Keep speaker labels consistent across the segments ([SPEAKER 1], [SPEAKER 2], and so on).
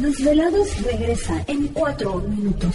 [SPEAKER 1] Los desvelados regresa en cuatro minutos.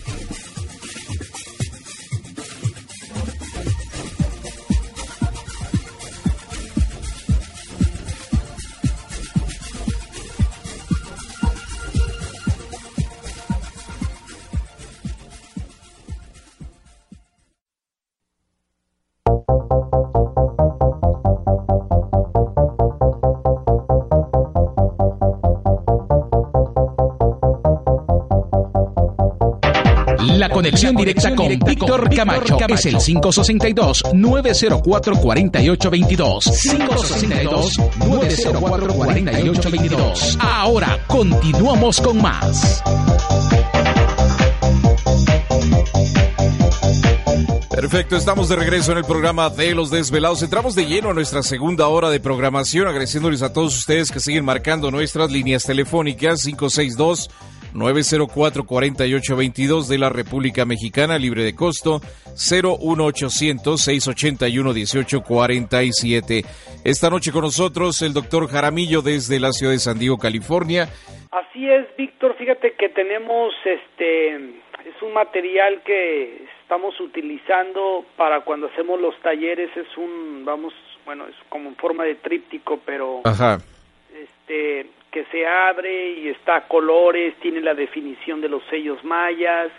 [SPEAKER 2] La conexión directa con Víctor Camacho es el 562-904-4822. 562-904-4822. Ahora continuamos con más.
[SPEAKER 3] Perfecto, estamos de regreso en el programa de Los Desvelados. Entramos de lleno a nuestra segunda hora de programación, agradeciéndoles a todos ustedes que siguen marcando nuestras líneas telefónicas 562 904-4822 de la República Mexicana, libre de costo, 01800-681-1847. Esta noche con nosotros el doctor Jaramillo desde la ciudad de San Diego, California.
[SPEAKER 4] Así es, Víctor, fíjate que tenemos este, es un material que estamos utilizando para cuando hacemos los talleres, es un, vamos, bueno, es como en forma de tríptico, pero...
[SPEAKER 3] Ajá.
[SPEAKER 4] Este, que se abre y está a colores, tiene la definición de los sellos mayas,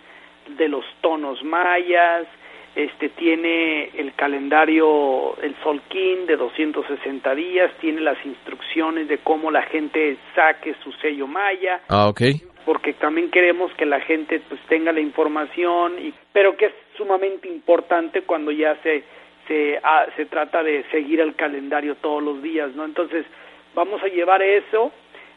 [SPEAKER 4] de los tonos mayas, este tiene el calendario el Solquín de 260 días, tiene las instrucciones de cómo la gente saque su sello maya.
[SPEAKER 3] Ah, ok.
[SPEAKER 4] Porque también queremos que la gente pues tenga la información y pero que es sumamente importante cuando ya se se ah, se trata de seguir el calendario todos los días, ¿no? Entonces, vamos a llevar eso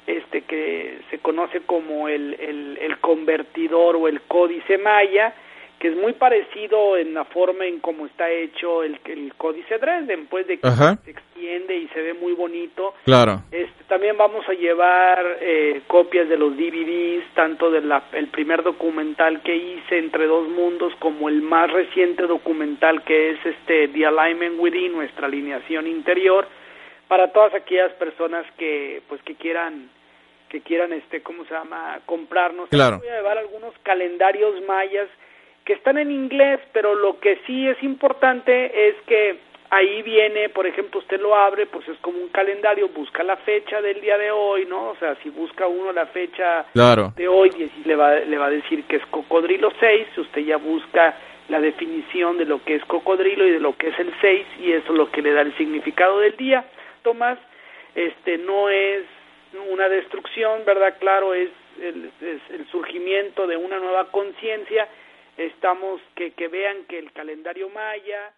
[SPEAKER 4] este que se conoce como el, el, el, convertidor o el códice maya, que es muy parecido en la forma en cómo está hecho el, el códice Dresden, pues de que
[SPEAKER 3] Ajá.
[SPEAKER 4] se extiende y se ve muy bonito.
[SPEAKER 3] Claro.
[SPEAKER 4] Este, también vamos a llevar eh, copias de los DVDs, tanto del el primer documental que hice, Entre Dos Mundos, como el más reciente documental que es este The Alignment Within, nuestra alineación interior, para todas aquellas personas que pues que quieran que quieran este cómo se llama comprarnos
[SPEAKER 3] claro.
[SPEAKER 4] voy a llevar algunos calendarios mayas que están en inglés pero lo que sí es importante es que ahí viene por ejemplo usted lo abre pues es como un calendario busca la fecha del día de hoy no o sea si busca uno la fecha
[SPEAKER 3] claro.
[SPEAKER 4] de hoy le va le va a decir que es cocodrilo 6 usted ya busca la definición de lo que es cocodrilo y de lo que es el 6 y eso es lo que le da el significado del día Tomás, este no es una destrucción, ¿verdad? Claro, es el, es el surgimiento de una nueva conciencia. Estamos que, que vean que el calendario maya.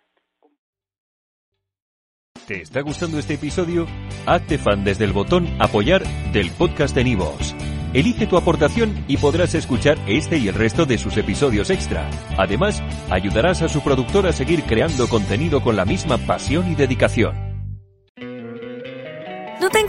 [SPEAKER 5] ¿Te está gustando este episodio? Hazte fan desde el botón Apoyar del podcast de Nivos. Elige tu aportación y podrás escuchar este y el resto de sus episodios extra. Además, ayudarás a su productor a seguir creando contenido con la misma pasión y dedicación.